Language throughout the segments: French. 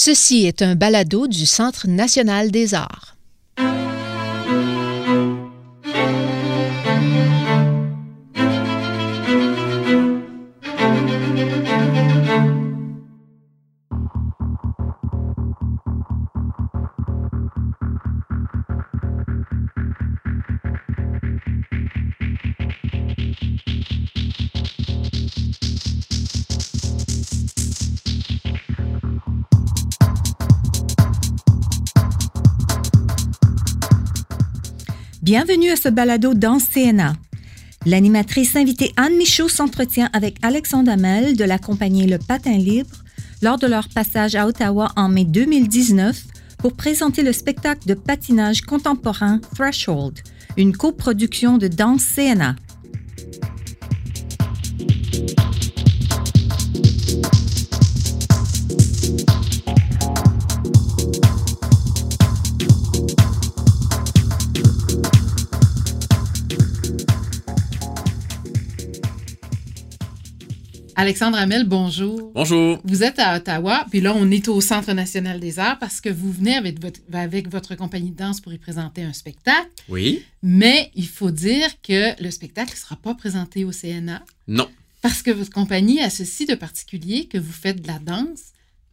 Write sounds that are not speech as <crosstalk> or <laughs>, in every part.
Ceci est un balado du Centre national des arts. Bienvenue à ce balado dans CNA. L'animatrice invitée Anne Michaud s'entretient avec Alexandre Hamel de la Le Patin Libre lors de leur passage à Ottawa en mai 2019 pour présenter le spectacle de patinage contemporain Threshold, une coproduction de Danse CNA. Alexandre Hamel, bonjour. Bonjour. Vous êtes à Ottawa, puis là, on est au Centre national des arts parce que vous venez avec votre, avec votre compagnie de danse pour y présenter un spectacle. Oui. Mais il faut dire que le spectacle ne sera pas présenté au CNA. Non. Parce que votre compagnie a ceci de particulier que vous faites de la danse,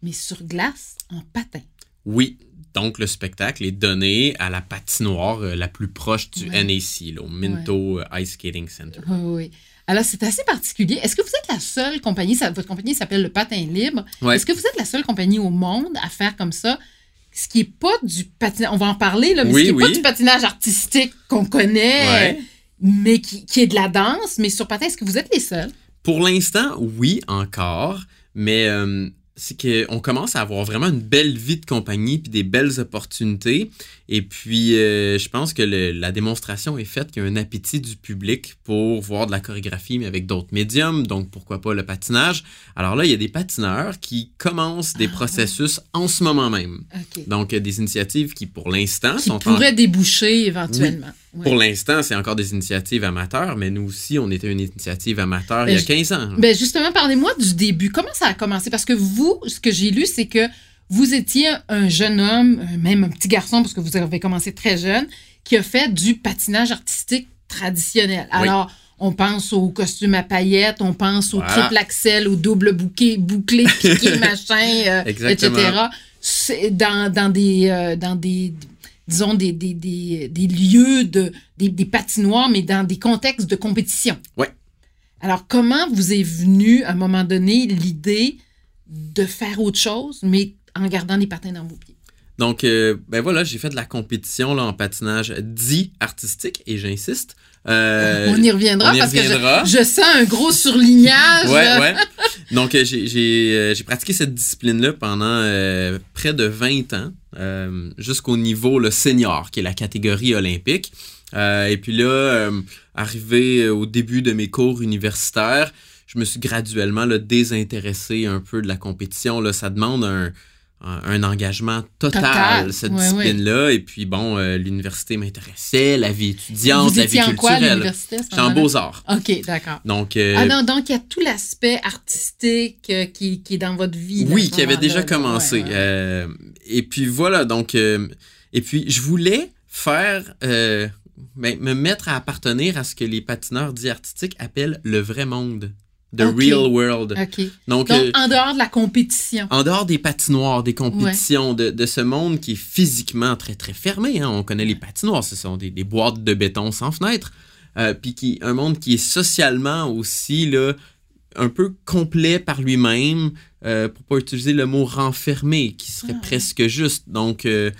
mais sur glace, en patin. Oui. Donc, le spectacle est donné à la patinoire euh, la plus proche du Ouais. NAC, là, au Minto euh, Ice Skating Center. Oui, oui. Alors, c'est assez particulier. Est-ce que vous êtes la seule compagnie, ça- votre compagnie s'appelle le Patin Libre, Ouais. est-ce que vous êtes la seule compagnie au monde à faire comme ça, ce qui n'est pas du patinage, on va en parler, là, mais Oui, ce qui n'est pas du patinage artistique qu'on connaît, Ouais. mais qui, qui est de la danse, mais sur patin, est-ce que vous êtes les seuls? Pour l'instant, oui, encore, mais euh, c'est qu'on commence à avoir vraiment une belle vie de compagnie puis des belles opportunités. Et puis, euh, je pense que le- la démonstration est faite qu'il y a un appétit du public pour voir de la chorégraphie, mais avec d'autres médiums. Donc, pourquoi pas le patinage? Alors là, il y a des patineurs qui commencent des Ah, processus en ce moment même. OK. Donc, des initiatives qui, pour l'instant, sont en pourraient déboucher éventuellement. Ouais. Pour l'instant, c'est encore des initiatives amateurs, mais nous aussi, on était une initiative amateur il y a Ben, 15 ans. Ben justement, parlez-moi du début. Comment ça a commencé? Parce que vous, ce que j'ai lu, c'est que vous étiez un jeune homme, euh, même un petit garçon, parce que vous avez commencé très jeune, qui a fait du patinage artistique traditionnel. Oui. Alors, on pense au costume à paillettes, on pense au Voilà. triple axel, au double bouquet, bouclé, piqué, <laughs> machin, euh, etc. Dans, dans des... euh, dans des disons, des, des, des, des lieux, de, des, des patinoires, mais dans des contextes de compétition. Ouais. Alors, comment vous est venue, à un moment donné, l'idée de faire autre chose, mais en gardant les patins dans vos pieds? Donc, euh, ben voilà, j'ai fait de la compétition là, en patinage dit artistique, et j'insiste. Euh, on y reviendra on y parce reviendra. que je, je sens un gros surlignage. Ouais, ouais. Donc, euh, j'ai- pratiqué cette discipline-là pendant euh, près de 20 ans, jusqu'au niveau le senior, qui est la catégorie olympique. Et puis là, arrivé au début de mes cours universitaires, je me suis graduellement là, désintéressé un peu de la compétition. Là, ça demande un, un, engagement total, Total. cette discipline-là. Et puis bon, euh, l'université m'intéressait, la vie étudiante, Vous la vie en culturelle. J'étais en beaux-arts. OK, d'accord. Donc, euh, Ah non, donc il y a tout l'aspect artistique euh, qui, qui est dans votre vie. Oui, qui avait déjà commencé. Ouais, ouais. Et puis voilà, donc, et puis je voulais faire, ben, me mettre à appartenir à ce que les patineurs dits artistiques appellent le vrai monde, the real world. OK. Donc, Donc, euh, en dehors de la compétition. en dehors des patinoires, des compétitions, de, de ce monde qui est physiquement très, très fermé, hein, on connaît les patinoires, ce sont des, des boîtes de béton sans fenêtre, euh, puis qui, un monde qui est socialement aussi là, un peu complet par lui-même, euh, pour pas utiliser le mot renfermé, qui serait Ah. presque juste. Donc, euh,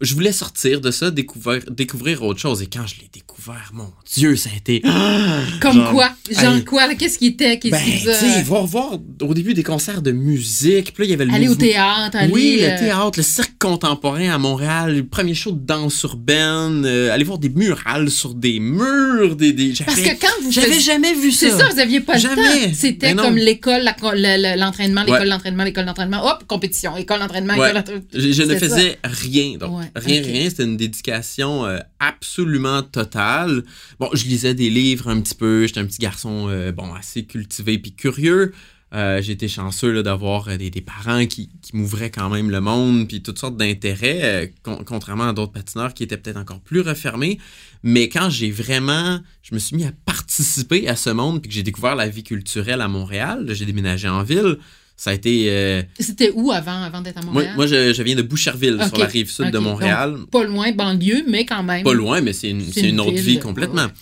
je voulais sortir de ça, découvrir, découvrir autre chose. Et quand je l'ai découvert, mon Dieu, ça a été... <gasps> Comme genre, quoi? Genre hey, quoi? Qu'est-ce qui était? Qu'est-ce Ben, qui voir, voir au début des concerts de musique, puis là, il y avait le Aller au théâtre, aller... oui, euh, le théâtre, le cirque contemporain à Montréal, le premier show de danse urbaine, euh, aller voir des murales sur des murs, des... des Parce que quand vous J'avais jamais vu ça. C'est ça, vous aviez pas Jamais. le temps. C'était non. comme l'école, l'entraînement, l'école Ouais. d'entraînement, l'école d'entraînement. Hop, compétition, école d'entraînement, Ouais. école d'entraînement. Je, je ne faisais rien, donc Ouais, rien. C'était une dédication euh, absolument totale. Bon, je lisais des livres un petit peu. J'étais un petit garçon, euh, bon, assez cultivé puis curieux. Euh, j'ai été chanceux d'avoir euh, des, des parents qui, qui m'ouvraient quand même le monde, puis toutes sortes d'intérêts, euh, con- contrairement à d'autres patineurs qui étaient peut-être encore plus refermés. Mais quand j'ai vraiment, je me suis mis à participer à ce monde, puis que j'ai découvert la vie culturelle à Montréal, j'ai déménagé en ville, ça a été... euh, C'était où avant, avant d'être à moi, Montréal? moi je, je viens de Boucherville, sur la rive sud de. Montréal. Pas loin, banlieue, mais quand même. Pas loin, mais c'est une, autre vie complètement. ouais.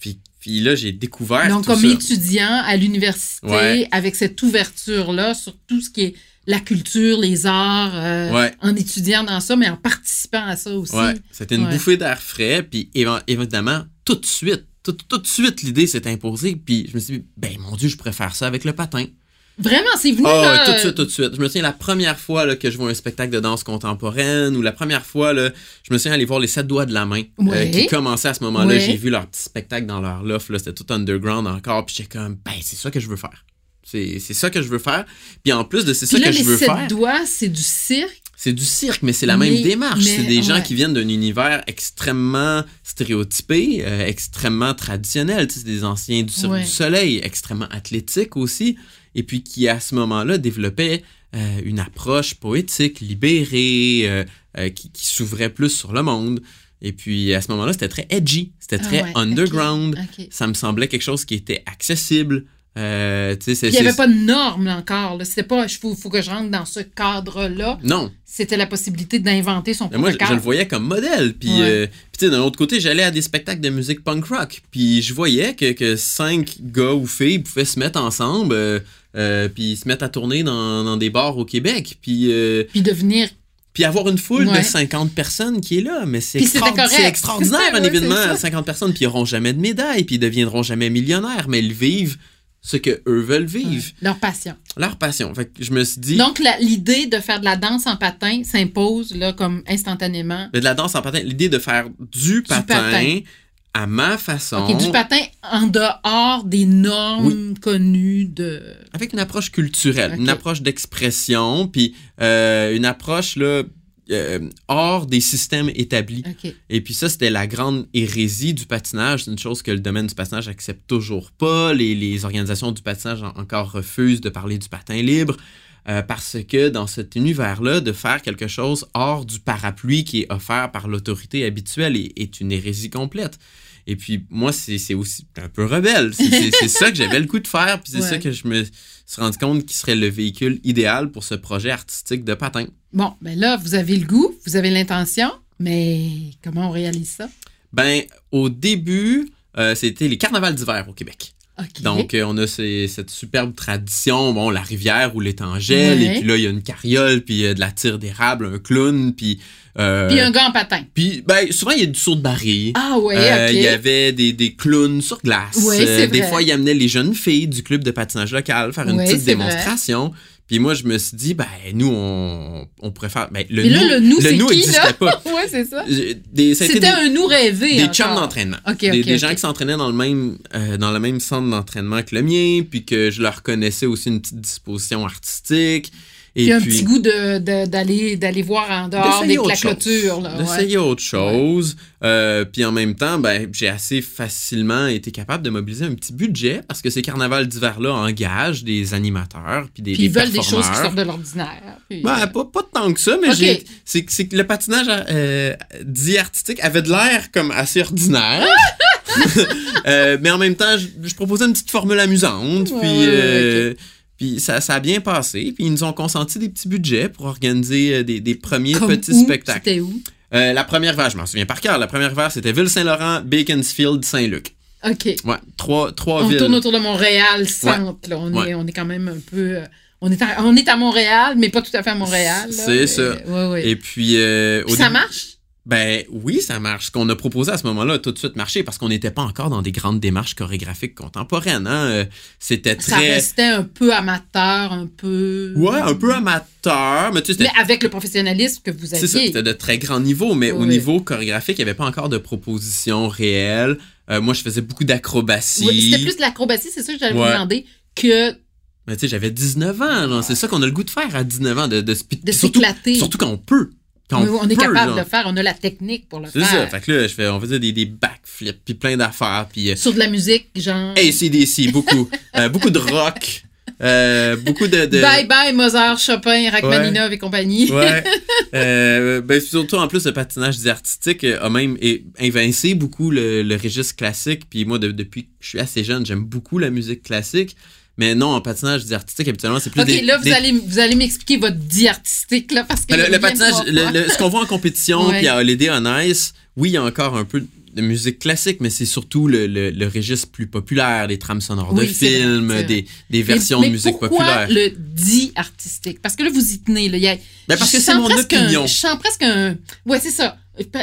Puis, puis là, j'ai découvert Donc, tout comme ça. étudiant à l'université, Ouais. avec cette ouverture-là sur tout ce qui est la culture, les arts, euh, Ouais. en étudiant dans ça, mais en participant à ça aussi. Ouais, c'était une Ouais. bouffée d'air frais, puis évi- évidemment, tout de suite, tout, tout de suite, l'idée s'est imposée, puis je me suis dit, ben mon Dieu, je préfère ça avec le patin. Vraiment, c'est venu Ah, là, tout de suite, tout de suite. Je me souviens la première fois là, que je vois un spectacle de danse contemporaine, ou la première fois, là, je me souviens aller voir les sept doigts de la main, euh, qui commençaient à ce moment-là. J'ai vu leur petit spectacle dans leur loft, là, c'était tout underground encore, puis j'étais comme, ben c'est ça que je veux faire. C'est c'est ça que je veux faire. Puis en plus de c'est ça là, que je les veux sept faire. doigts, c'est du cirque. C'est du cirque, mais c'est la Mais- même démarche. C'est des gens ouais. qui viennent d'un univers extrêmement stéréotypé, euh, extrêmement traditionnel. Tu sais, C'est des anciens du Cirque Ouais. du Soleil, extrêmement athlétiques aussi, et puis qui, à ce moment-là, développaient euh, une approche poétique, libérée, euh, euh, qui, qui s'ouvrait plus sur le monde. Et puis, à ce moment-là, c'était très edgy, c'était Ah très ouais, underground. Ça me semblait quelque chose qui était accessible. Euh, il n'y avait pas de normes encore. C'était pas, il faut, faut que je rentre dans ce cadre-là. Non, C'était la possibilité d'inventer son propre moi, je, je le voyais comme modèle. Puis, Ouais. euh, puis d'un autre côté, j'allais à des spectacles de musique punk rock. Puis, je voyais que, que cinq gars ou filles pouvaient se mettre ensemble, euh, euh, puis se mettre à tourner dans, dans des bars au Québec. Puis, Puis devenir puis avoir une foule Ouais. de 50 personnes qui est là. Mais c'est extra- <laughs> extraordinaire, un Ouais, événement c'est ça. à 50 personnes. Puis, ils n'auront jamais de médaille. Puis, ils deviendront jamais millionnaires. Mais ils vivent ce que eux veulent vivre. leur passion. Leur passion. Fait que je me suis dit. Donc, l'idée de faire de la danse en patin s'impose là, comme instantanément. de la danse en patin, l'idée de faire du patin, patin. à ma façon. OK, du patin en dehors des normes connues de. avec une approche culturelle, une approche d'expression, puis euh, une approche là, euh, hors des systèmes établis. Et puis ça, c'était la grande hérésie du patinage. C'est une chose que le domaine du patinage accepte toujours pas. Les, les organisations du patinage en- encore refusent de parler du patin libre. euh, parce que dans cet univers-là, de faire quelque chose hors du parapluie qui est offert par l'autorité habituelle est, est une hérésie complète. Et puis moi, c'est aussi un peu rebelle. C'est- ça que j'avais le coup de faire. Puis c'est Ouais. ça que je me suis rendu compte qui serait le véhicule idéal pour ce projet artistique de patin. Bon, ben là, vous avez le goût, vous avez l'intention, mais comment on réalise ça? Ben, au début, euh, c'était les carnavals d'hiver au Québec. Donc, euh, on a ces- cette superbe tradition, bon, la rivière où l'étang gèle, Ouais. et puis là, il y a une carriole, puis euh, de la tire d'érable, un clown, puis... euh, Puis un gars en patin. puis, ben, souvent, il y a du saut de baril. Ah ouais, OK. Il y avait des, des clowns sur glace. Ouais, c'est des vrai. fois, il amenait les jeunes filles du club de patinage local faire une Ouais, petite vrai. Puis moi, je me suis dit, ben, nous, on, on pourrait faire... Ben, le Mais là, nous, le nous, c'est qui, n'existait là? pas. <laughs> ouais, c'est ça. C'était un nous rêvé. des chums d'entraînement. Des, gens qui s'entraînaient dans le même euh, dans le même centre d'entraînement que le mien, puis que je leur connaissais aussi une petite disposition artistique. Et Puis un petit goût de- de- d'aller voir en dehors des la clôture. Ouais. D'essayer autre chose. Euh, puis en même temps, ben, j'ai assez facilement été capable de mobiliser un petit budget parce que ces carnavals d'hiver-là engagent des animateurs puis des, Puis ils des veulent des choses qui sortent de l'ordinaire. Ben, euh, pas, pas tant que ça, mais Ok. j'ai- c'est que- le patinage euh, dit artistique avait de l'air comme assez ordinaire. <laughs> <laughs> Euh, mais en même temps, je, je proposais une petite formule amusante. Ouais, puis ouais, puis ça, ça a bien passé. Puis ils nous ont consenti des petits budgets pour organiser euh, des, des premiers comme petits où? spectacles. C'était où? Euh, la première vague, je m'en souviens par cœur. La première vague, c'était Ville-Saint-Laurent, Beaconsfield, Saint-Luc. OK. Ouais, trois, trois On villes. tourne autour de Montréal, centre. là. On, Ouais. est, on est quand même un peu... euh, on, est à, on est à Montréal, mais pas tout à fait à Montréal. C'est ça. Ouais, ouais. Et puis, euh, au ça début- marche? Ben oui, ça marche. Ce qu'on a proposé à ce moment-là a tout de suite marché parce qu'on n'était pas encore dans des grandes démarches chorégraphiques contemporaines. Hein. Euh, C'était Ça très... restait un peu amateur, un peu... Ouais, un peu amateur, mais tu sais, Mais avec le professionnalisme que vous C'est ça, aviez. c'était de très grand niveau, mais au niveau chorégraphique, il n'y avait pas encore de propositions réelles. Euh, moi, je faisais beaucoup d'acrobatie. Oui, c'était plus de l'acrobatie, c'est ça que j'allais vous demander, que Mais tu sais, j'avais 19 ans. C'est ça qu'on a le gout de faire à 19 ans, de, de, de surtout, s'éclater. surtout quand on peut. Quand on est capable genre. de le faire, on a la technique pour le C'est faire. ça. Fait que là, je fais, on faisait des, des backflips, puis plein d'affaires, puis... euh, Sur de la musique, genre... ACDC, beaucoup. Euh, beaucoup de rock. Euh, beaucoup de, de- Bye bye Mozart, Chopin, Rachmaninov et compagnie. Ouais. <laughs> Euh, ben, surtout, en plus, le patinage artistique a même invincé beaucoup le, le registre classique. Puis moi, de- depuis que je suis assez jeune, j'aime beaucoup la musique classique. Mais non, en patinage artistique, habituellement, c'est plus Ok, des... là, vous des- allez, vous allez m'expliquer votre dit artistique, là, parce que. Le, de patinage, le- ce qu'on voit en compétition, puis à Holiday on Ice, oui, il y a encore un peu de musique classique, mais c'est surtout le, le- le registre plus populaire, des trames sonores de Oui, vrai, films, vrai. des, des versions mais de musique pourquoi populaire. le dit artistique? Parce que là, vous y tenez. Là. Y a- Ben, parce que c'est mon opinion. Un, je sens presque un. Ouais, c'est ça.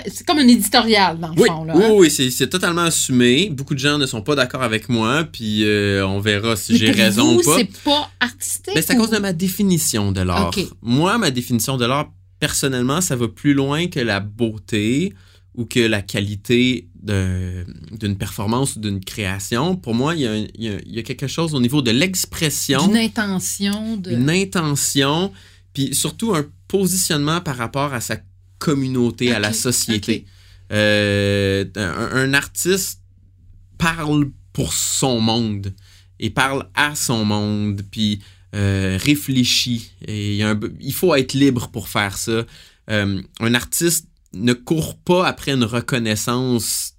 C'est comme un éditorial, dans le Oui, fond. Là, oui, hein. oui, c'est, totalement assumé. Beaucoup de gens ne sont pas d'accord avec moi, puis euh, on verra si j'ai raison ou pas. c'est pas artistique? Ben, c'est à ou- cause de ma définition de l'art. Moi, ma définition de l'art, personnellement, ça va plus loin que la beauté ou que la qualité d'une performance ou d'une création. Pour moi, il y, a, un- il y a- il y a quelque chose au niveau de l'expression, D'une intention de. une intention, puis surtout un positionnement par rapport à sa communauté, à la société. Euh, un, un artiste parle pour son monde et parle à son monde, puis euh, réfléchit. Et il, y a un- il faut être libre pour faire ça. Euh, un artiste ne court pas après une reconnaissance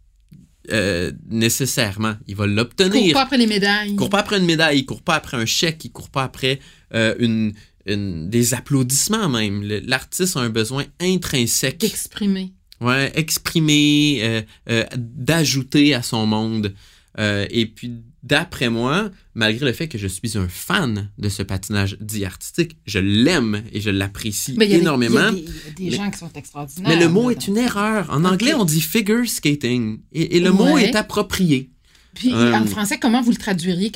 euh, nécessairement. Il va l'obtenir. pas après les médailles. Il court pas après une médaille, il court pas après un chèque, il court pas après euh, une, une- des applaudissements même. L'artiste a un besoin intrinsèque, D'exprimer. ouais, exprimé, euh, euh, d'ajouter à son monde. Euh, et puis, d'après moi, malgré le fait que je suis un fan de ce patinage dit artistique, je l'aime et je l'apprécie énormément. Il y a des, il y a des Mais- gens qui sont extraordinaires. Mais le mot là, est une erreur. En anglais, on dit figure skating. Et, et le mot est approprié. Puis en français, comment vous le traduiriez?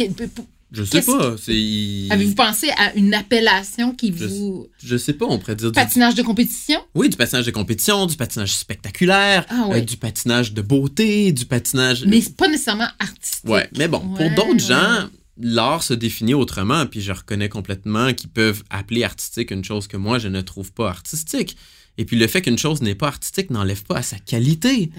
Je sais pas. c'est- Avez-vous pensé à une appellation qui Je- vous. Je sais pas, on pourrait dire du Patinage de compétition? Oui, du patinage de compétition, du patinage spectaculaire, Ah euh, du patinage de beauté, du patinage. Mais c'est pas nécessairement artistique. Ouais, mais bon, Ouais, pour d'autres ouais. gens, l'art se définit autrement, puis je reconnais complètement qu'ils peuvent appeler artistique une chose que moi je ne trouve pas artistique. Et puis le fait qu'une chose n'est pas artistique n'enlève pas à sa qualité.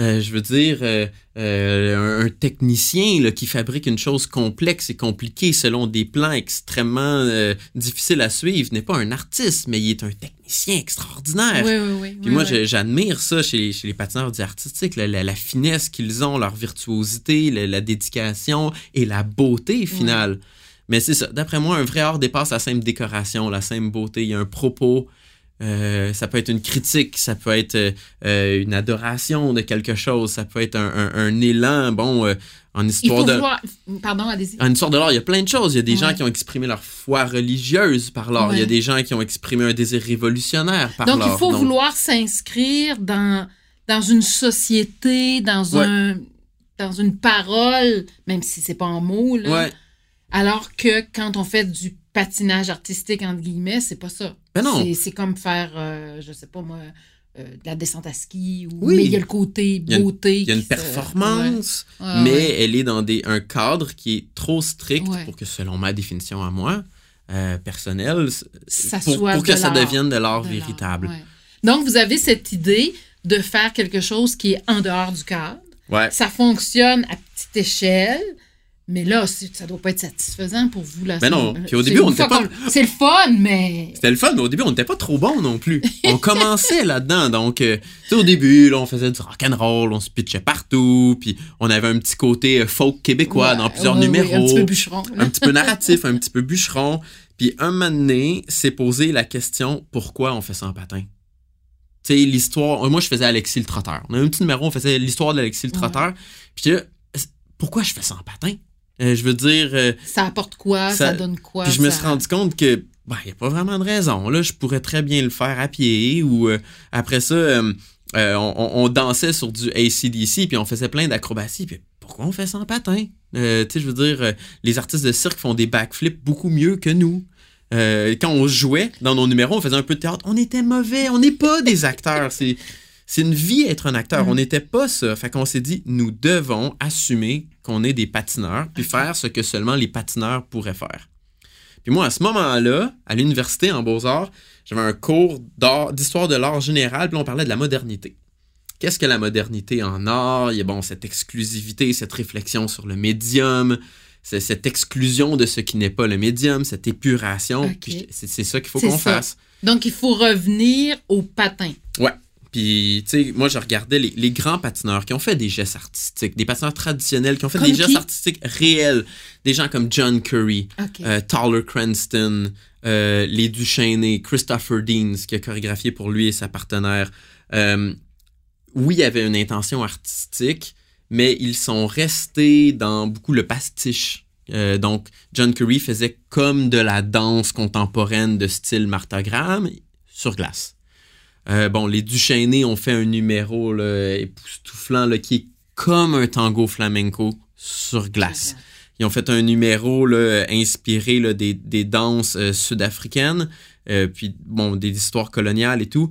Euh, je veux dire, euh, euh, un, technicien là, qui fabrique une chose complexe et compliquée selon des plans extrêmement euh, difficiles à suivre n'est pas un artiste, mais il est un technicien extraordinaire. Oui, oui, oui. Puis oui, moi, oui. j'admire ça chez, chez les patineurs du artistique, la, la- la finesse qu'ils ont, leur virtuosité, la, la dédication et la beauté finale. Mais c'est ça. D'après moi, un vrai art dépasse la simple décoration, la simple beauté. Il y a un propos. Euh, ça peut être une critique, ça peut être euh, euh, une adoration de quelque chose, ça peut être un, un- un élan. Bon, euh, en histoire de. Pardon. En histoire de l'art, il y a plein de choses. Il y a des Ouais. gens qui ont exprimé leur foi religieuse par l'art. Il y a des gens qui ont exprimé un désir révolutionnaire par Donc, l'art. il faut vouloir s'inscrire dans, dans une société, dans, Ouais. un, dans une parole, même si c'est pas en mots, là. Alors que quand on fait du patinage artistique, entre guillemets, c'est pas ça. Ben non. C'est- comme faire, euh, je sais pas moi, euh, de la descente à ski. Ou, Oui. Mais il y a le côté Il y a une- beauté. Il y a une performance, Ouais. Ouais, mais ouais. elle est dans des, un cadre qui est trop strict pour que, selon ma définition à moi, euh, personnelle, Ça pour, soit pour que de ça devienne de l'art De véritable. Donc, vous avez cette idée de faire quelque chose qui est en dehors du cadre. Ouais. Ça fonctionne à petite échelle, mais là, ça doit pas être satisfaisant pour vous. Là. Ben non. Puis au début, on n'était pas- C'est le fun, mais... C'était le fun, mais au début, on n'était pas trop bon non plus. On commençait <laughs> là-dedans. Donc, euh, au début, là, on faisait du rock'n'roll, on se pitchait partout, puis on avait un petit côté euh, folk québécois Ouais, dans plusieurs ouais, ouais, numéros. un petit peu bûcheron. un petit peu narratif, <laughs> un petit peu bûcheron. Puis un moment donné, s'est posé la question pourquoi on fait ça en patin? Tu sais, l'histoire. Moi, je faisais Alexis le Trotteur. On a un petit numéro, on faisait l'histoire d'Alexis le. Trotteur. Puis pourquoi je fais ça en patin? Euh, je veux dire. euh, Ça apporte quoi? Ça, Ça- donne quoi? puis je me suis rendu compte que, ben, il n'y a pas vraiment de raison. Là, je pourrais très bien le faire à pied ou euh, après ça, on, dansait sur du ACDC puis on faisait plein d'acrobaties. Puis pourquoi on fait ça en patin? Tu sais, je veux dire, les artistes de cirque font des backflips beaucoup mieux que nous. Quand on jouait dans nos numéros, on faisait un peu de théâtre. On était mauvais. On n'est pas des acteurs. C'est. C'est une vie être un acteur. Mhm. On n'était pas ça. Fait qu'on s'est dit, nous devons assumer qu'on est des patineurs, puis faire ce que seulement les patineurs pourraient faire. Puis moi, à ce moment-là, à l'université en Beaux-Arts, j'avais un cours d'art- d'histoire de l'art général, puis on parlait de la modernité. Qu'est-ce que la modernité en art? Il y a bon, cette exclusivité, cette réflexion sur le médium, cette exclusion de ce qui n'est pas le médium, cette épuration. C'est ça qu'il faut qu'on fasse. Donc, il faut revenir au patin. Ouais. Puis, tu sais, moi, je regardais les, les grands patineurs qui ont fait des gestes artistiques, des patineurs traditionnels qui ont fait Comme des gestes artistiques réels. Des gens comme John Curry, OK. euh, Tyler Cranston, euh, les Duchesnay, Christopher Deans, qui a chorégraphié pour lui et sa partenaire. Euh, oui, il y avait une intention artistique, mais ils sont restés dans beaucoup le pastiche. Euh, donc, John Curry faisait comme de la danse contemporaine de style Martha Graham sur glace. Euh, bon, les Duchesnay ont fait un numéro là, époustouflant là, qui est comme un tango flamenco sur glace. Ils ont fait un numéro là, inspiré là, des, des danses euh, sud-africaines, euh, puis bon, des histoires coloniales et tout,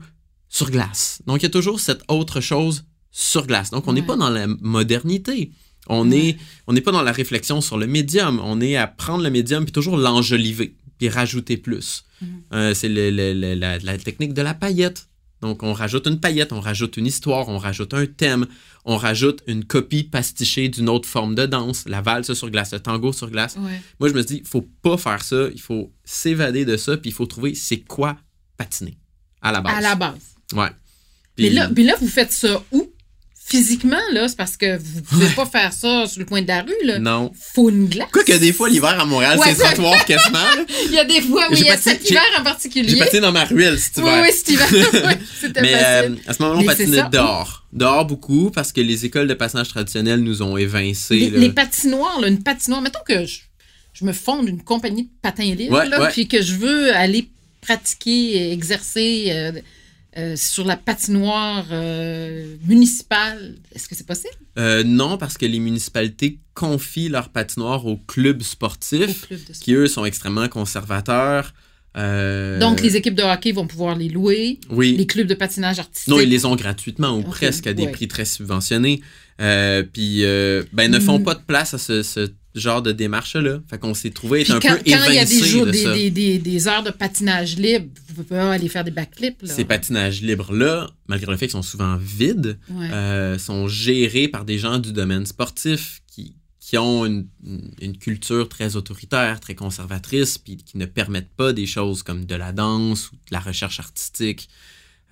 sur glace. Donc, il y a toujours cette autre chose sur glace. Donc, on n'est Ouais. pas dans la modernité. On Ouais. est- on n'est pas dans la réflexion sur le médium. On est à prendre le médium puis toujours l'enjoliver, puis rajouter plus. Mhm. Euh, c'est la technique de la paillette. Donc, on rajoute une paillette, on rajoute une histoire, on rajoute un thème, on rajoute une copie pastichée d'une autre forme de danse, la valse sur glace, le tango sur glace. Ouais. Moi, je me dis, il faut pas faire ça, il faut s'évader de ça, puis il faut trouver c'est quoi patiner à la base. À la base. Ouais. Mais là, là, vous faites ça où? Physiquement, là, c'est parce que vous pouvez pas faire ça sur le coin de la rue, là. non. Faut une glace. Quoique des fois, l'hiver à Montréal, Ouais, c'est trottoir quasiment. <laughs> Il y a des fois, oui, il y a cet hiver en particulier. J'ai patiné dans ma ruelle cet Oui, hiver. oui, cet hiver. <laughs> oui, c'était <laughs> Mais facile. euh, à ce moment-là, on patinait dehors. Dehors beaucoup parce que les écoles de patinage traditionnelles nous ont évincés. les, là. les patinoires, là, une patinoire, mettons que je, je me fonde une compagnie de patins libres, Ouais, là, puis que je veux aller pratiquer, exercer euh, euh, sur la patinoire euh, municipale. Est-ce que c'est possible? Euh, non, parce que les municipalités confient leur patinoire aux clubs Au sportifs club de sport? qui, eux, sont extrêmement conservateurs. Donc, les équipes de hockey vont pouvoir les louer. Oui. Les clubs de patinage artistique. Non, ils les ont gratuitement ou presque à des ouais. prix très subventionnés. Euh, puis, euh, ben, ne font Mm. pas de place à ce, ce genre de démarche-là. Fait qu'on s'est trouvé être Puis un quand, peu quand il y a évincé des jours, de des, ça. des, des, des heures de patinage libre, vous pouvez pas aller faire des backflips. Là. Ces patinages libres-là, malgré le fait qu'ils sont souvent vides, Ouais. euh, sont gérés par des gens du domaine sportif qui, qui ont une, une culture très autoritaire, très conservatrice, puis qui ne permettent pas des choses comme de la danse ou de la recherche artistique.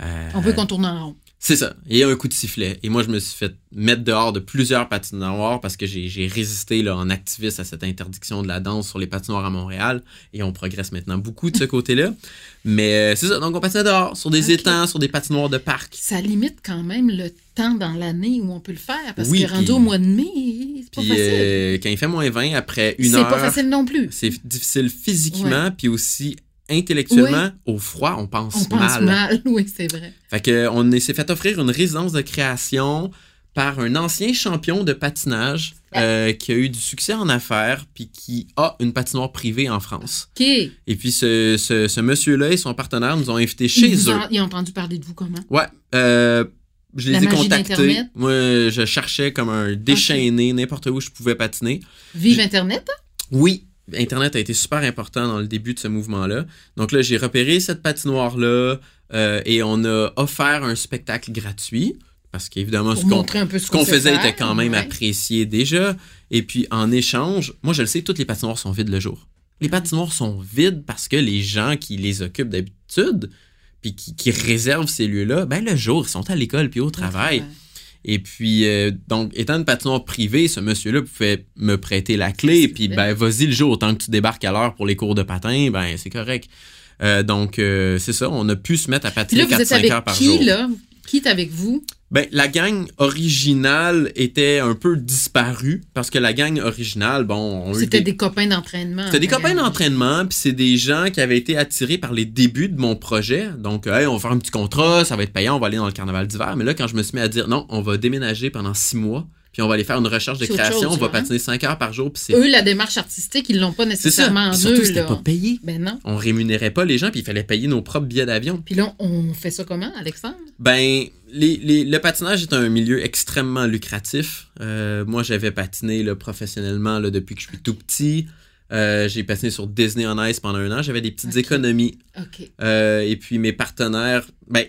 Euh, On veut qu'on tourne en rond. C'est ça. Et un coup de sifflet. Et moi, je me suis fait mettre dehors de plusieurs patinoires parce que j'ai résisté là, en activiste à cette interdiction de la danse sur les patinoires à Montréal. Et on progresse maintenant beaucoup de ce côté-là. Mais euh, c'est ça. Donc, on patinait dehors, sur des étangs, sur des patinoires de parc. Ça limite quand même le temps dans l'année où on peut le faire. Parce Oui, que rendu au mois de mai, c'est pas facile. euh, quand il fait moins 20, après une c'est heure, pas facile non plus. c'est difficile physiquement, puis aussi intellectuellement. Au froid, on pense, On pense mal. <laughs> Oui, c'est vrai. Fait que on est- s'est fait offrir une résidence de création par un ancien champion de patinage euh, qui a eu du succès en affaires puis qui a une patinoire privée en France. OK. Et puis ce, ce- ce monsieur-là et son partenaire nous ont invités chez ils, eux. ont- ils ont entendu parler de vous comment? Ouais. euh, je les La ai contactés. Moi, je cherchais comme un déchaîné n'importe où je pouvais patiner. Vive Internet? Oui, Internet a été super important dans le début de ce mouvement-là. Donc là, j'ai repéré cette patinoire-là euh, et on a offert un spectacle gratuit parce qu'évidemment, ce qu'on faisait était quand même ouais. apprécié déjà. Et puis en échange, moi je le sais, toutes les patinoires sont vides le jour. Les patinoires sont vides parce que les gens qui les occupent d'habitude, puis qui, qui réservent ces lieux-là, ben le jour, ils sont à l'école puis au travail. Et puis, euh, donc, étant une patinoire privée, ce monsieur-là pouvait me prêter la clé. Puis, ben, vas-y le jour, tant que tu débarques à l'heure pour les cours de patin, ben, c'est correct. Euh, donc, euh, c'est ça, on a pu se mettre à patiner vous êtes 4-5 avec heures par qui, jour. là? Qui est avec vous? Ben, la gang originale était un peu disparue parce que la gang originale, bon, C'était des, des copains d'entraînement. c'était des copains Regarde. d'entraînement, puis c'est des gens qui avaient été attirés par les débuts de mon projet. Donc, hey, on va faire un petit contrat, ça va être payant, on va aller dans le carnaval d'hiver. Mais là, quand je me suis mis à dire non, on va déménager pendant six mois, puis on va aller faire une recherche de création, chose, on va hein? patiner cinq heures par jour, puis Eux, la démarche artistique, ils l'ont pas c'est ça. nécessairement en surtout, eux. là. pas payé. Ben non. On rémunérait pas les gens, puis il fallait payer nos propres billets d'avion. Puis là, on fait ça comment, Alexandre? Ben, les, les- le patinage est un milieu extrêmement lucratif. Euh, moi, j'avais patiné là, professionnellement là, depuis que je suis tout petit. Euh, j'ai patiné sur Disney on Ice pendant un an. J'avais des petites économies. Euh, et puis mes partenaires, ben,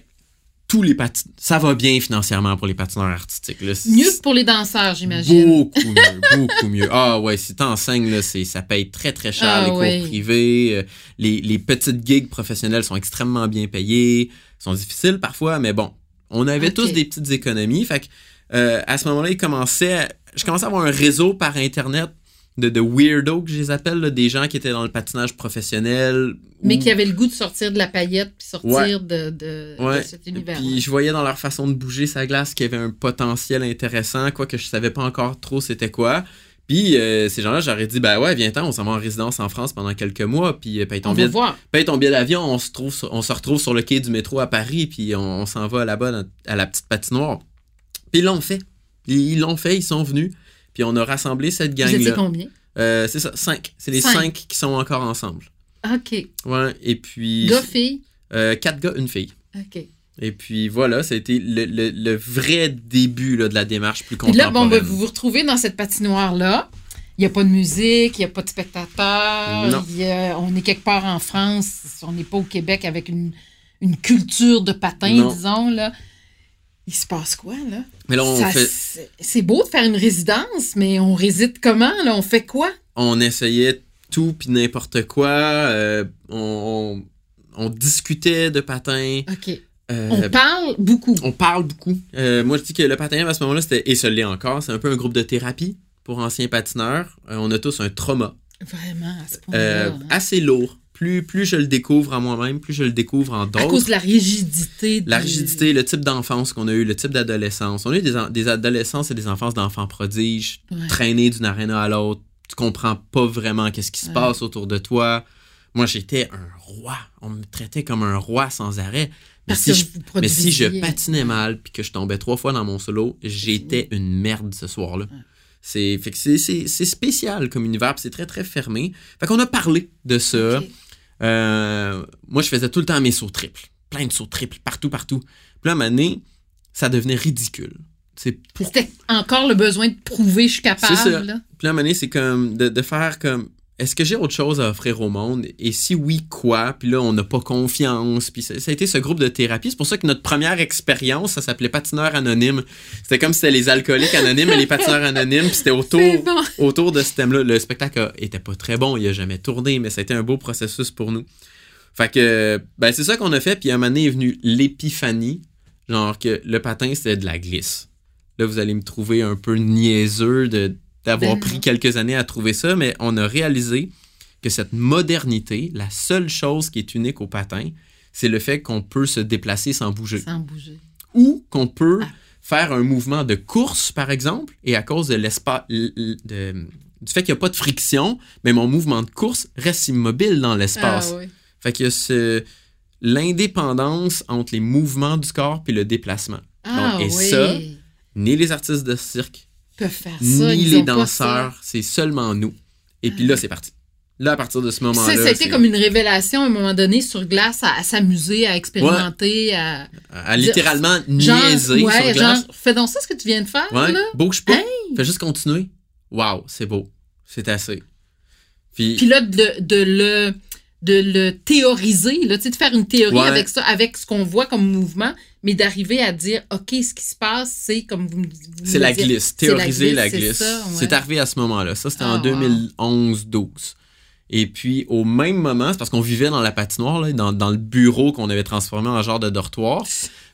tous les patin- ça va bien financièrement pour les patineurs artistiques. Là. Mieux que pour les danseurs, j'imagine. Beaucoup mieux, beaucoup mieux. Ah ouais, si t'enseignes, là, c'est, ça paye très très cher, Ah les cours privés. euh, les, les petites gigs professionnelles sont extrêmement bien payées, sont difficiles parfois, mais bon, on avait Ok. tous des petites économies. Fait que, euh, à ce moment-là, il commençait à- je commençais à avoir un réseau par Internet de, de weirdos, que je les appelle, là, des gens qui étaient dans le patinage professionnel. Mais qui avaient le goût de sortir de la paillette puis sortir Ouais. de, de, de Ouais. cet univers. Puis je voyais dans leur façon de bouger sa glace qu'il y avait un potentiel intéressant, quoi que je savais pas encore trop c'était quoi. Puis euh, ces gens-là, j'aurais dit, ben ouais, viens-t'en, on s'en va en résidence en France pendant quelques mois, puis euh, paye ton, On billet, paye ton billet d'avion, on se, trouve sur- on se retrouve sur le quai du métro à Paris, puis on, on s'en va là-bas à la petite patinoire. Puis ils l'ont fait. Ils l'ont fait, ils sont venus, puis on a rassemblé cette Vous gang-là. combien? Euh, c'est ça, cinq. C'est les Cinq. cinq. qui sont encore ensemble. OK. Ouais, et puis... Gars, fille? euh, quatre gars, une fille. OK. Et puis voilà, ça a été le, le- le vrai début là, de la démarche plus Puis là, contemporaine. bon, ben, vous vous retrouvez dans cette patinoire-là. Il n'y a pas de musique, il n'y a pas de spectateurs. Il a- on est quelque part en France. On n'est pas au Québec avec une, une culture de patin, Non. disons. Là. Il se passe quoi, là? Mais là, on, Ça, fait, c'est- beau de faire une résidence, mais on réside comment? Là? On fait quoi? on essayait tout puis n'importe quoi. euh, on, on, on discutait de patins. OK. euh, On parle beaucoup. on parle beaucoup. Euh, moi, je dis que le patin à ce moment-là, c'était, et ce l'est encore, c'est un peu un groupe de thérapie pour anciens patineurs. On a tous un trauma Vraiment, à ce point-là. hein? assez lourd. Plus, plus je le découvre en moi-même, plus je le découvre en à d'autres. cause de la rigidité. La du- rigidité, le type d'enfance qu'on a eu, le type d'adolescence. On a eu des, des adolescences et des enfances d'enfants prodiges, Ouais. traînés d'une aréna à l'autre. Tu comprends pas vraiment qu'est-ce qui se Ouais. passe autour de toi. Moi, j'étais un roi. On me traitait comme un roi sans arrêt. Mais si, je, vous mais si je produisiez. patinais mal puis que je tombais trois fois dans mon solo, j'étais une merde ce soir-là. Ouais. C'est c'est- spécial comme univers, c'est très très fermé. Fait qu'on a parlé de ça. Euh, moi, je faisais tout le temps mes sauts triples. Plein de sauts triples, partout, partout. Puis là, à un moment donné, ça devenait ridicule. C'est pour... C'était encore le besoin de prouver je suis capable. C'est ça. là. Puis là, à un moment donné, c'est comme de, de faire comme... Est-ce que j'ai autre chose à offrir au monde? Et si oui, quoi? Puis là, on n'a pas confiance. Puis ça, ça a été ce groupe de thérapie. C'est pour ça que notre première expérience, ça s'appelait Patineur Anonyme. C'était comme si c'était les alcooliques anonymes et les patineurs anonymes. Puis c'était autour, C'est bon. autour de ce thème-là. Le spectacle était pas très bon, il a jamais tourné, mais ça a été un beau processus pour nous. Fait que, ben, c'est ça qu'on a fait. Puis à un moment donné est venue l'épiphanie, genre que le patin, c'était de la glisse. Là, vous allez me trouver un peu niaiseux de, d'avoir Ben pris quelques années à trouver ça, mais on a réalisé que cette modernité, la seule chose qui est unique au patin, c'est le fait qu'on peut se déplacer sans bouger Sans bouger. ou qu'on peut Ah. faire un mouvement de course, par exemple, et à cause de l'espace, du fait qu'il n'y a pas de friction, mais mon mouvement de course reste immobile dans l'espace. Ah, oui. Fait que ce l'indépendance entre les mouvements du corps puis le déplacement. Ah, Donc, et oui. ça, ni les artistes de cirque, peuvent faire ça. ni ils les danseurs, c'est seulement nous. Et puis là, c'est parti. Là, à partir de ce moment-là, Ça, c'est- comme une révélation à un moment donné sur glace, à, à s'amuser, à expérimenter, à. à littéralement Genre, niaiser ouais, sur glace. genre, fais donc ça ce que tu viens de faire, Ouais, là. bouge pas. Hey! Fais juste continuer. Waouh, c'est beau. C'est assez. Puis, Puis là, de, de le de le théoriser, là, de faire une théorie Ouais. avec ça, avec ce qu'on voit comme mouvement, mais d'arriver à dire, OK, ce qui se passe, c'est comme vous me vous c'est me la dites, glisse. c'est la Théoriser la glisse, c'est ouais. C'est arrivé à ce moment-là. Ça, c'était Ah, en 2011-12. Et puis, au même moment, c'est parce qu'on vivait dans la patinoire, là, dans, dans le bureau qu'on avait transformé en genre de dortoir.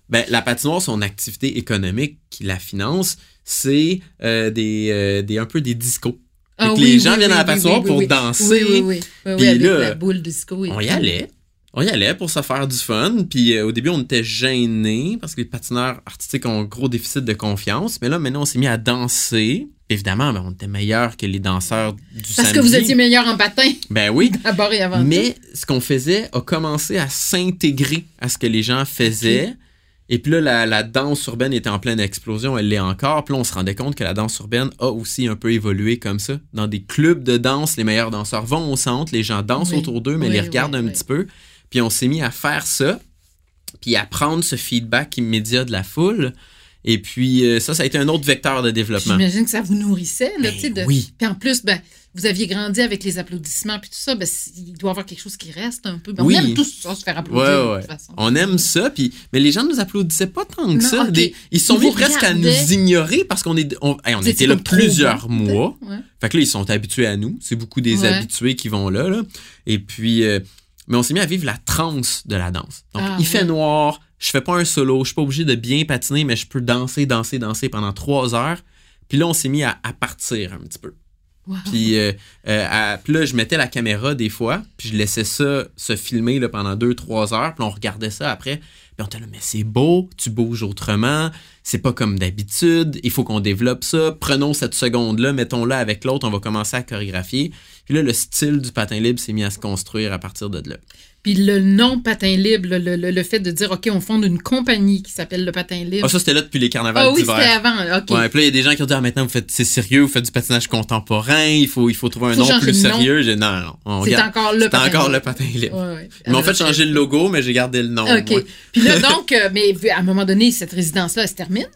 Ben, la patinoire, son activité économique qui la finance, c'est euh, des, euh, des, un peu des discos. Ah oui, les oui, gens oui, viennent à la oui, patinoire oui, oui, pour oui. danser. Oui, oui, oui. oui, Puis oui, là, la boule disco. On y allait. On y allait pour se faire du fun. Puis euh, au début, on était gênés parce que les patineurs artistiques ont un gros déficit de confiance. Mais là, maintenant, on s'est mis à danser. Évidemment, ben, on était meilleurs que les danseurs du Parce samedi. que vous étiez meilleur en patin, Ben oui. <laughs> d'abord et avant tout. Mais ce qu'on faisait a commencé à s'intégrer à ce que les gens faisaient. Et puis là, la, la danse urbaine était en pleine explosion, elle l'est encore. Puis là, on se rendait compte que la danse urbaine a aussi un peu évolué comme ça. Dans des clubs de danse, les meilleurs danseurs vont au centre, les gens dansent Oui. autour d'eux, mais Oui, les regardent oui, un petit peu. Puis on s'est mis à faire ça, puis à prendre ce feedback immédiat de la foule. Et puis euh, ça, ça a été un autre vecteur de développement. J'imagine que ça vous nourrissait, là, Ben tu sais. de- oui. Puis en plus, ben, vous aviez grandi avec les applaudissements puis tout ça, ben, il doit y avoir quelque chose qui reste un peu. Ben, Oui. On aime tous ça, se faire applaudir Ouais, de toute façon. On aime ça, puis mais les gens nous applaudissaient pas tant que Non, ça. ok. Des- ils se sont vous presque à nous ignorer parce qu'on est, on, hey, on C'est- était là plusieurs bon, mois. Ouais. Fait que là, ils sont habitués à nous. C'est beaucoup des Ouais. habitués qui vont là. là. Et puis, euh, mais on s'est mis à vivre la transe de la danse. Donc, Ah, il fait noir, je fais pas un solo, je suis pas obligé de bien patiner, mais je peux danser, danser, danser pendant trois heures. Puis là, on s'est mis à, à partir un petit peu. Wow. Puis, euh, euh, à- puis là, je mettais la caméra des fois, puis je laissais ça se filmer là, pendant deux, trois heures, puis on regardait ça après. Puis on était là, mais c'est beau, tu bouges autrement, c'est pas comme d'habitude, il faut qu'on développe ça. Prenons cette seconde-là, mettons-la avec l'autre, on va commencer à chorégraphier. Puis là, le style du patin libre s'est mis à se construire à partir de là. Puis le nom patin libre, le, le- le- fait de dire, OK, on fonde une compagnie qui s'appelle le patin libre. Ah, ça, c'était là depuis les carnavals Ah oui, c'était avant. OK. Ouais, puis là, il y a des gens qui ont dit, ah, maintenant, vous faites, c'est sérieux, vous faites du patinage contemporain, il faut, il faut trouver un Faut nom plus nom. sérieux. J'ai dit, non, non, on c'est encore le C'est patin encore libre. le patin libre. Ouais, ouais. Ils m'ont fait changer le logo, mais j'ai gardé le nom. OK. moi. Puis là, <laughs> donc, euh, mais à un moment donné, cette résidence-là, elle se termine?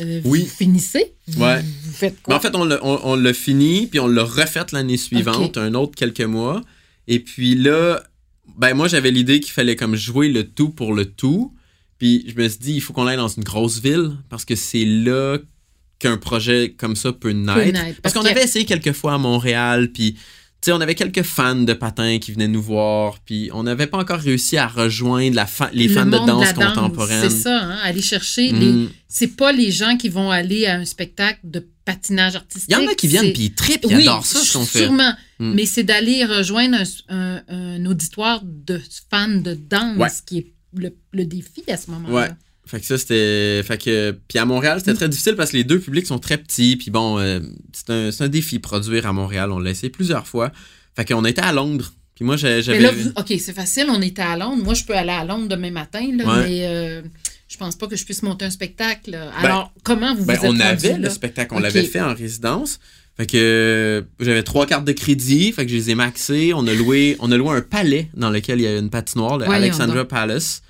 Euh, Oui. Vous finissez. Ouais. Vous faites Mais quoi? en fait, on l'a, on, on l'a fini, puis on l'a refait l'année suivante, un autre quelques mois. Et puis là, ben moi, j'avais l'idée qu'il fallait comme jouer le tout pour le tout. Puis je me suis dit, il faut qu'on aille dans une grosse ville, parce que c'est là qu'un projet comme ça peut naître. naître, Parce parce qu'on avait essayé quelques fois à Montréal, puis tu sais, on avait quelques fans de patins qui venaient nous voir, puis on n'avait pas encore réussi à rejoindre la fa- les Le fans de danse la contemporaine. C'est ça, hein, aller chercher les. Mm. C'est pas les gens qui vont aller à un spectacle de patinage artistique. Il y en a qui viennent puis ils trippent, ils oui, adorent ça, ce qu'on fait. Sûrement. Mm. Mais c'est d'aller rejoindre un, un- un auditoire de fans de danse Ouais. qui est le, le défi à ce moment-là. Ouais. Fait que ça, c'était. Fait que. Puis à Montréal, c'était très difficile parce que les deux publics sont très petits. Puis bon, euh, c'est un, défi produire à Montréal. On l'a essayé plusieurs fois. Fait qu'on était à Londres. Puis moi, j'avais. là, vous- OK, c'est facile, on était à Londres. Moi, je peux aller à Londres demain matin, là, Ouais. mais euh, je pense pas que je puisse monter un spectacle. là. Alors, comment vous vous Ben, êtes on rendu avait là? le spectacle, on l'avait fait en résidence. Fait que euh, j'avais trois cartes de crédit, fait que je les ai maxées. On a loué, on a loué un palais dans lequel il y a une patinoire, le Alexandra. Palace.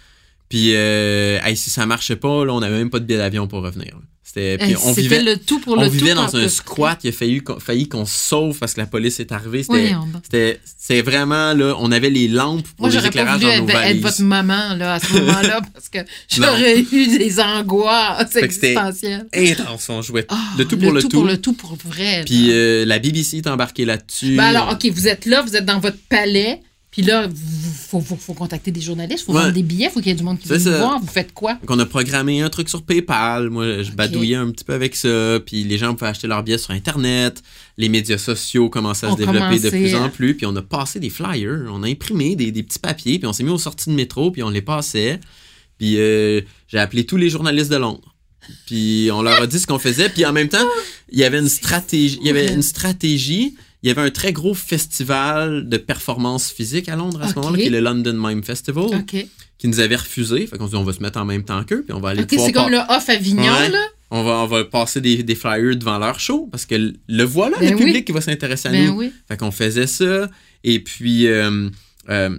Puis euh, hey, si ça marchait pas, là, on n'avait même pas de billet d'avion pour revenir. C'était, puis Hey, on C'était vivait, le tout pour on le vivait tout. en dans un squat. Il a failli, qu'on- failli qu'on se sauve parce que la police est arrivée. C'était, c'était vraiment là, on avait les lampes pour Moi, les j'aurais pas éclairages voulu dans nos être, être valises. votre maman là, à ce <laughs> moment-là parce que j'aurais eu des angoisses existentielles. Intense, on jouait Ah, le tout pour le, tout. pour le tout pour vrai. Puis euh, la BBC est embarquée là-dessus. Ben alors, OK, vous êtes là, vous êtes dans votre palais, puis là, il faut, faut, faut contacter des journalistes, il faut Ouais. vendre des billets, il faut qu'il y ait du monde qui vienne vous voir. Vous faites quoi? Donc, on a programmé un truc sur PayPal. Moi, je badouillais un petit peu avec ça. Puis les gens pouvaient acheter leurs billets sur Internet. Les médias sociaux commençaient à On se développer de plus en plus. Puis on a passé des flyers. On a imprimé des, des petits papiers. Puis on s'est mis aux sorties de métro. Puis on les passait. Puis euh, j'ai appelé tous les journalistes de Londres. Puis on leur a dit ce qu'on faisait. Puis en même temps, il y avait une stratégie. Il y avait une stratégie. Il y avait un très gros festival de performance physique à Londres à ce moment-là, qui est le London Mime Festival qui nous avait refusé. Fait qu'on se dit, on va se mettre en même temps qu'eux, puis on va aller OK, pouvoir c'est comme le off Avignon, Ouais. là. on va, on va passer des, des flyers devant leur show, parce que le voilà, Ben le oui. public qui va s'intéresser à Ben nous. oui. Fait qu'on faisait ça. Et puis, euh, euh,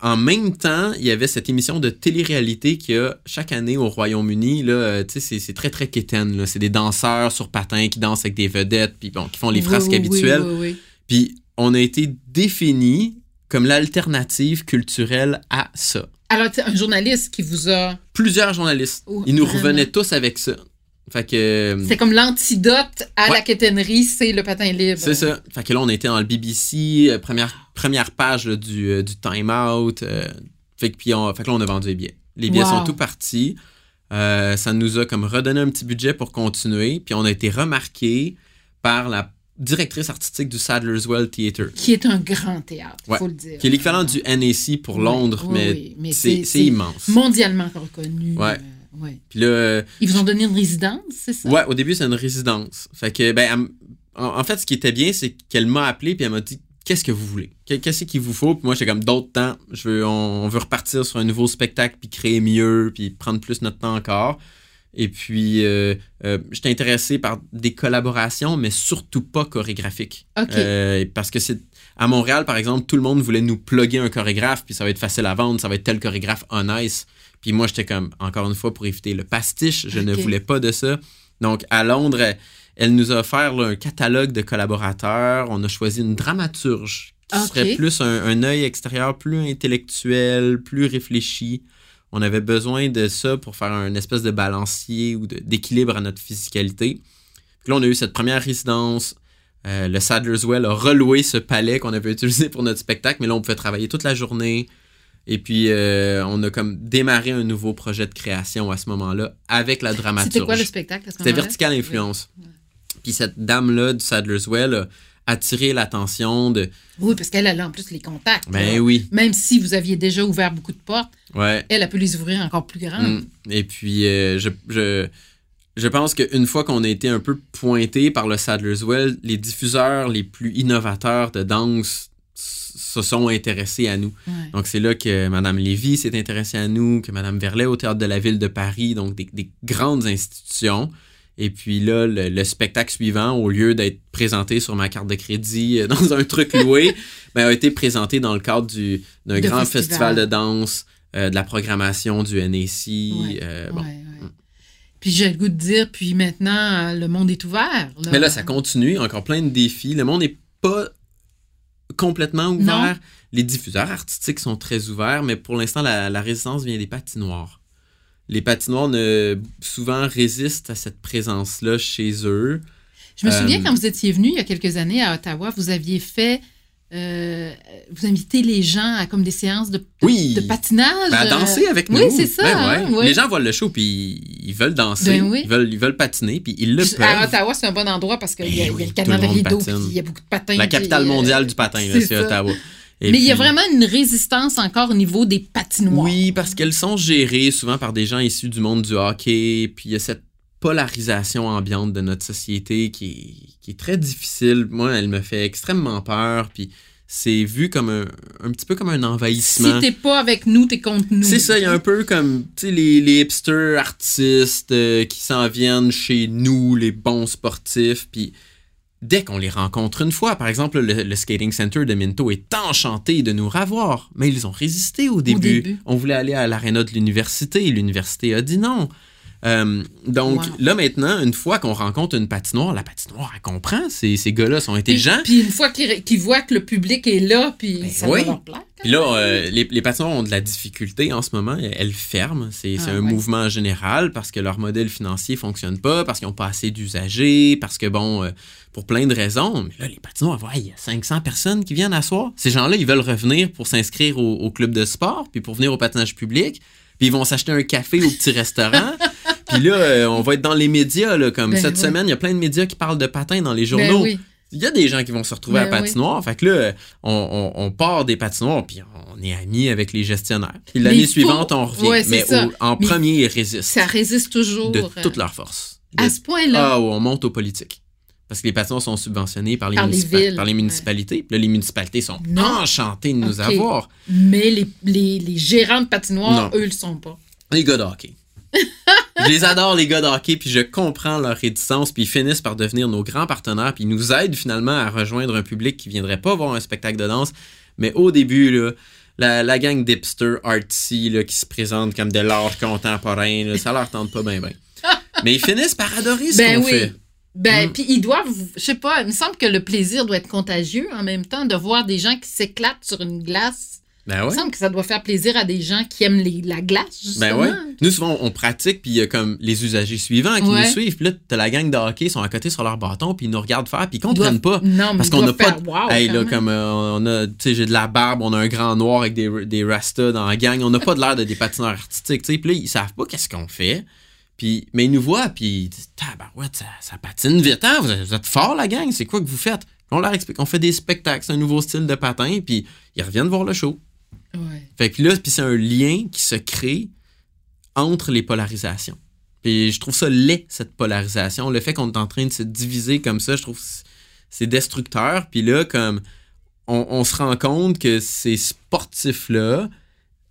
en même temps, il y avait cette émission de télé-réalité qu'il y a chaque année au Royaume-Uni. Là, euh, c'est- c'est très, très quétaine. là. C'est des danseurs sur patins qui dansent avec des vedettes, puis bon, qui font les Oui, frasques oui, habituelles. Oui. Puis, on a été défini comme l'alternative culturelle à ça. Alors, un journaliste qui vous a. plusieurs journalistes. Oh, Ils nous vraiment? revenaient tous avec ça. Fait que. euh, C'est comme l'antidote à Ouais. la quétainerie, c'est le patin libre. C'est ça. Fait que là, on était dans le BBC, euh, première, première page là, du, euh, du Time Out. euh, fait, que, puis on, fait que là, on a vendu les billets. Les billets Wow. sont tout partis. Euh, ça nous a comme redonné un petit budget pour continuer. Puis on a été remarqué par la directrice artistique du Sadlerswell Theatre, Qui est un grand théâtre, il Ouais. faut le dire. qui est l'équivalent du NAC pour Londres, oui, mais, oui, mais c'est immense. Mondialement reconnu. Ouais. euh, ouais. Puis là, Ils vous ont donné une résidence, c'est ça? Ouais, au début, c'est une résidence. Fait que, ben, elle en, en fait, ce qui était bien, c'est qu'elle m'a appelé puis elle m'a dit Qu'est-ce que vous voulez? Qu'est- Qu'est-ce qu'il vous faut? Puis moi, j'étais comme d'autres temps. Je veux, on, on veut repartir sur un nouveau spectacle puis créer mieux puis prendre plus notre temps encore. Et puis, euh, euh, j'étais intéressé par des collaborations, mais surtout pas chorégraphiques. Euh, parce que c'est. À Montréal, par exemple, tout le monde voulait nous plugger un chorégraphe, puis ça va être facile à vendre, ça va être tel chorégraphe on ice. Puis moi, j'étais comme, encore une fois, pour éviter le pastiche, je ne voulais pas de ça. Donc, à Londres, Elle nous a offert là, un catalogue de collaborateurs. On a choisi une dramaturge qui serait plus un, un œil extérieur, plus intellectuel, plus réfléchi. On avait besoin de ça pour faire un espèce de balancier ou d'équilibre à notre physicalité. Puis là, on a eu cette première résidence. Euh, le Sadler's Well a reloué ce palais qu'on avait utilisé pour notre spectacle, mais là, on pouvait travailler toute la journée. Et puis, euh, on a comme démarré un nouveau projet de création à ce moment-là avec la dramaturge. C'était quoi le spectacle à ce C'était? Vertical Influence. Puis cette dame-là du Sadler's Well a attiré l'attention de... Oui, parce qu'elle a en plus les contacts. Ben là. oui, Même si vous aviez déjà ouvert beaucoup de portes, ouais. elle a pu les ouvrir encore plus grandes. Mm. Et puis, euh, je, je, je pense qu'une fois qu'on a été un peu pointé par le Sadler's Well, les diffuseurs les plus innovateurs de danse se sont intéressés à nous. Ouais. Donc, c'est là que Mme Lévy s'est intéressée à nous, que Mme Verlet au Théâtre de la Ville de Paris, donc des, des grandes institutions. Et puis là, le, le spectacle suivant, au lieu d'être présenté sur ma carte de crédit euh, <laughs> dans un truc loué, ben, a été présenté dans le cadre du- d'un grand festival. festival de danse, euh, de la programmation du. Ouais, euh, bon. ouais, ouais. Puis j'ai le goût de dire, puis maintenant, le monde est ouvert. Mais là, ça continue, encore plein de défis. Le monde n'est pas complètement ouvert. Non. Les diffuseurs artistiques sont très ouverts, mais pour l'instant, la, la résistance vient des patinoires. Les patinoires ne, souvent résistent à cette présence-là chez eux. Je me souviens Euh, quand vous étiez venu il y a quelques années à Ottawa, vous aviez fait. euh, vous invitez les gens à comme des séances de, de- Oui. de patinage. Ben, à euh, danser avec nous. Oui, c'est ça. Ben hein, ouais. Les gens voient le show puis ils veulent danser, Ben oui. ils, veulent, ils veulent patiner puis ils le peuvent. À Ottawa, c'est un bon endroit parce qu'il y, a- Ben y a le canal rideau, puis il y a beaucoup de patins. La capitale euh, mondiale du patin, c'est. Ottawa. Et Mais il y a vraiment une résistance encore au niveau des patinoires. Oui, parce qu'elles sont gérées souvent par des gens issus du monde du hockey, puis il y a cette polarisation ambiante de notre société qui est, qui est très difficile. Moi, elle me fait extrêmement peur, puis c'est vu comme un, un petit peu comme un Si envahissement. t'es pas avec nous, t'es contre nous. C'est ça, il y a un peu comme les, les hipsters artistes euh, qui s'en viennent chez nous, les bons sportifs, puis dès qu'on les rencontre une fois, par exemple, le, le Skating Center de Minto est enchanté de nous revoir, mais ils ont résisté au début. début. On voulait aller à l'aréna de l'université, l'université a dit non. Euh, donc Wow. là maintenant, une fois qu'on rencontre une patinoire, la patinoire, elle comprend, ces, ces gars-là sont Puis, intelligents. puis une fois qu'ils voient que le public est là, puis Ben ça oui. va leur plaire. Puis là, euh, les, les patinoires ont de la difficulté en ce moment. Elles ferment. C'est Ah, un ouais. mouvement général parce que leur modèle financier fonctionne pas, parce qu'ils n'ont pas assez d'usagers, parce que, bon, euh, pour plein de raisons. Mais là, les patinoires, ouais, il y a 500 personnes qui viennent asseoir. Ces gens-là, ils veulent revenir pour s'inscrire au, au club de sport, puis pour venir au patinage public. Puis ils vont s'acheter un café au petit restaurant. <laughs> Puis là, euh, on va être dans les médias. Là, comme Ben cette oui. semaine, il y a plein de médias qui parlent de patins dans les Ben journaux. oui. Il y a des gens qui vont se retrouver Ben à oui. patinoire. Fait que là, on, on- on part des patinoires, puis on est amis avec les gestionnaires. Puis l'année faut- suivante, on revient. Ouais, mais au- en Mais premier, ils résistent Ça résiste toujours. de euh, toute leur force. De- À ce point-là. ah, où on monte aux politiques. Parce que les patinoires sont subventionnés par les, Par les municipa- villes, par les ouais. municipalités. Puis là, les municipalités sont Non. enchantées de nous avoir. Mais les, les, les gérants de patinoires, Non. eux, le sont pas. Les gars de hockey. Je les adore, les gars de hockey, puis je comprends leur réticence, puis ils finissent par devenir nos grands partenaires, puis ils nous aident finalement à rejoindre un public qui viendrait pas voir un spectacle de danse. Mais au début, là, la, la gang d'hipsters artsy là, qui se présente comme de l'art contemporain, là, ça leur tente pas bien, bien. Mais ils finissent par adorer ce Ben qu'on oui. fait. Ben, Mm. puis ils doivent, je sais pas, il me semble que le plaisir doit être contagieux en même temps de voir des gens qui s'éclatent sur une glace. Ben Il me semble que ça doit faire plaisir à des gens qui aiment les, la glace, justement. Ben ouais. Nous, souvent, on pratique, puis il y a comme les usagers suivants qui Ouais. nous suivent. Puis là, t'as la gang de hockey, ils sont à côté sur leur bâton, puis ils nous regardent faire, puis ils comprennent pas. Non, mais Parce qu'on n'a pas. wow, hey, là, comme euh, on a, tu sais, j'ai de la barbe, on a un grand noir avec des, des rastas dans la gang. On n'a pas de l'air de des patineurs artistiques, tu sais. Puis là, ils savent pas qu'est-ce qu'on fait. Puis, mais ils nous voient, puis ils disent, tabarouette, ça, ça patine vite, hein? Vous êtes, vous êtes forts, la gang, c'est quoi que vous faites? On leur explique, on fait des spectacles, c'est un nouveau style de patin, puis ils reviennent voir le show. Fait que là, puis c'est un lien qui se crée entre les polarisations. Puis je trouve ça laid, cette polarisation. Le fait qu'on est en train de se diviser comme ça, je trouve c'est- destructeur. Puis là, comme on, on se rend compte que ces sportifs-là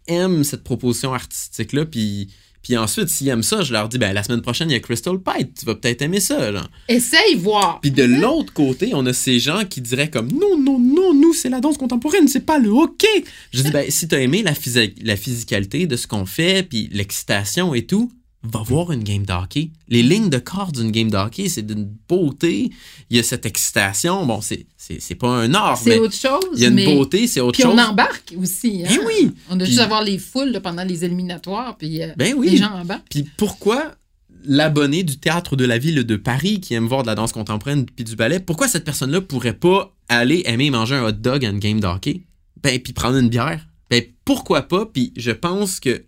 aiment cette proposition artistique-là, puis, puis ensuite, s'ils aiment ça, je leur dis, ben la semaine prochaine, il y a Crystal Pite, tu vas peut-être aimer ça, là. Essaye voir. Puis de l'autre côté, on a ces gens qui diraient comme non, non, non, nous, c'est la danse contemporaine, c'est pas le hockey. Je dis, ben, si t'as aimé la, physi- la physicalité de ce qu'on fait, puis l'excitation et tout, va voir une game d'hockey. Les lignes de corps d'une game d'hockey, c'est d'une beauté. Il y a cette excitation. Bon, c'est, c'est, pas un art, mais C'est autre chose. il y a une mais- beauté, c'est autre Puis chose. on embarque aussi. Hein? Ben oui. On a Puis- juste à voir les foules là, pendant les éliminatoires, puis euh, Ben oui. les gens embarquent. Puis pourquoi l'abonné du théâtre de la ville de Paris qui aime voir de la danse contemporaine puis du ballet, pourquoi cette personne-là pourrait pas aller aimer manger un hot dog à une game d'hockey? Ben, puis prendre une bière? Ben, pourquoi pas? Puis je pense que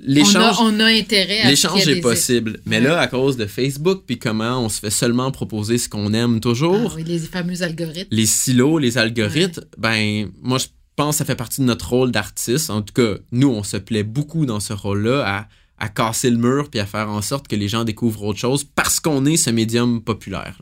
On l'échange... a, on a intérêt à L'échange est des- possible. Mais Ouais. là, à cause de Facebook, puis comment on se fait seulement proposer ce qu'on aime toujours, Ah oui, les fameux algorithmes. les silos, les algorithmes, ben, moi, je pense que ça fait partie de notre rôle d'artiste. En tout cas, nous, on se plaît beaucoup dans ce rôle-là à, à casser le mur puis à faire en sorte que les gens découvrent autre chose parce qu'on est ce médium populaire.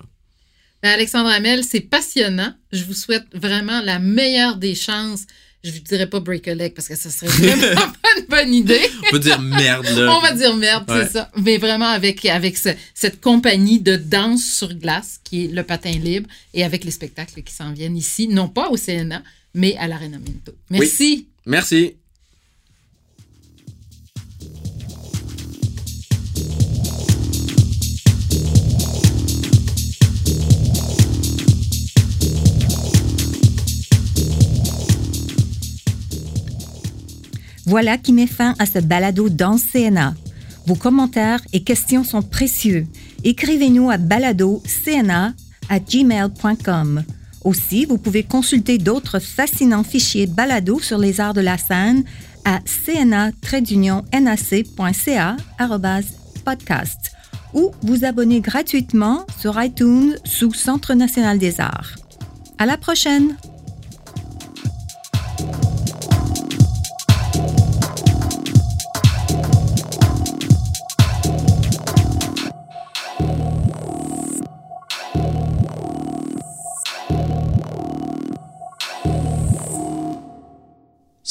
Ben, Alexandre Hamel, c'est passionnant. Je vous souhaite vraiment la meilleure des chances. Je ne dirais pas break a leg parce que ça serait vraiment <laughs> pas une bonne idée. On peut dire merde, là. On va dire merde, Ouais. c'est ça. Mais vraiment avec, avec ce- cette compagnie de danse sur glace qui est le patin libre et avec les spectacles qui s'en viennent ici, non pas au CNA, mais à l'Arena Minto. Merci. Merci. Voilà qui met fin à ce balado dans CNA. Vos commentaires et questions sont précieux. Écrivez-nous à baladocna à gmail.com. Aussi, vous pouvez consulter d'autres fascinants fichiers balado sur les arts de la scène à cna-nac.ca podcast ou vous abonner gratuitement sur iTunes sous Centre national des arts. À la prochaine!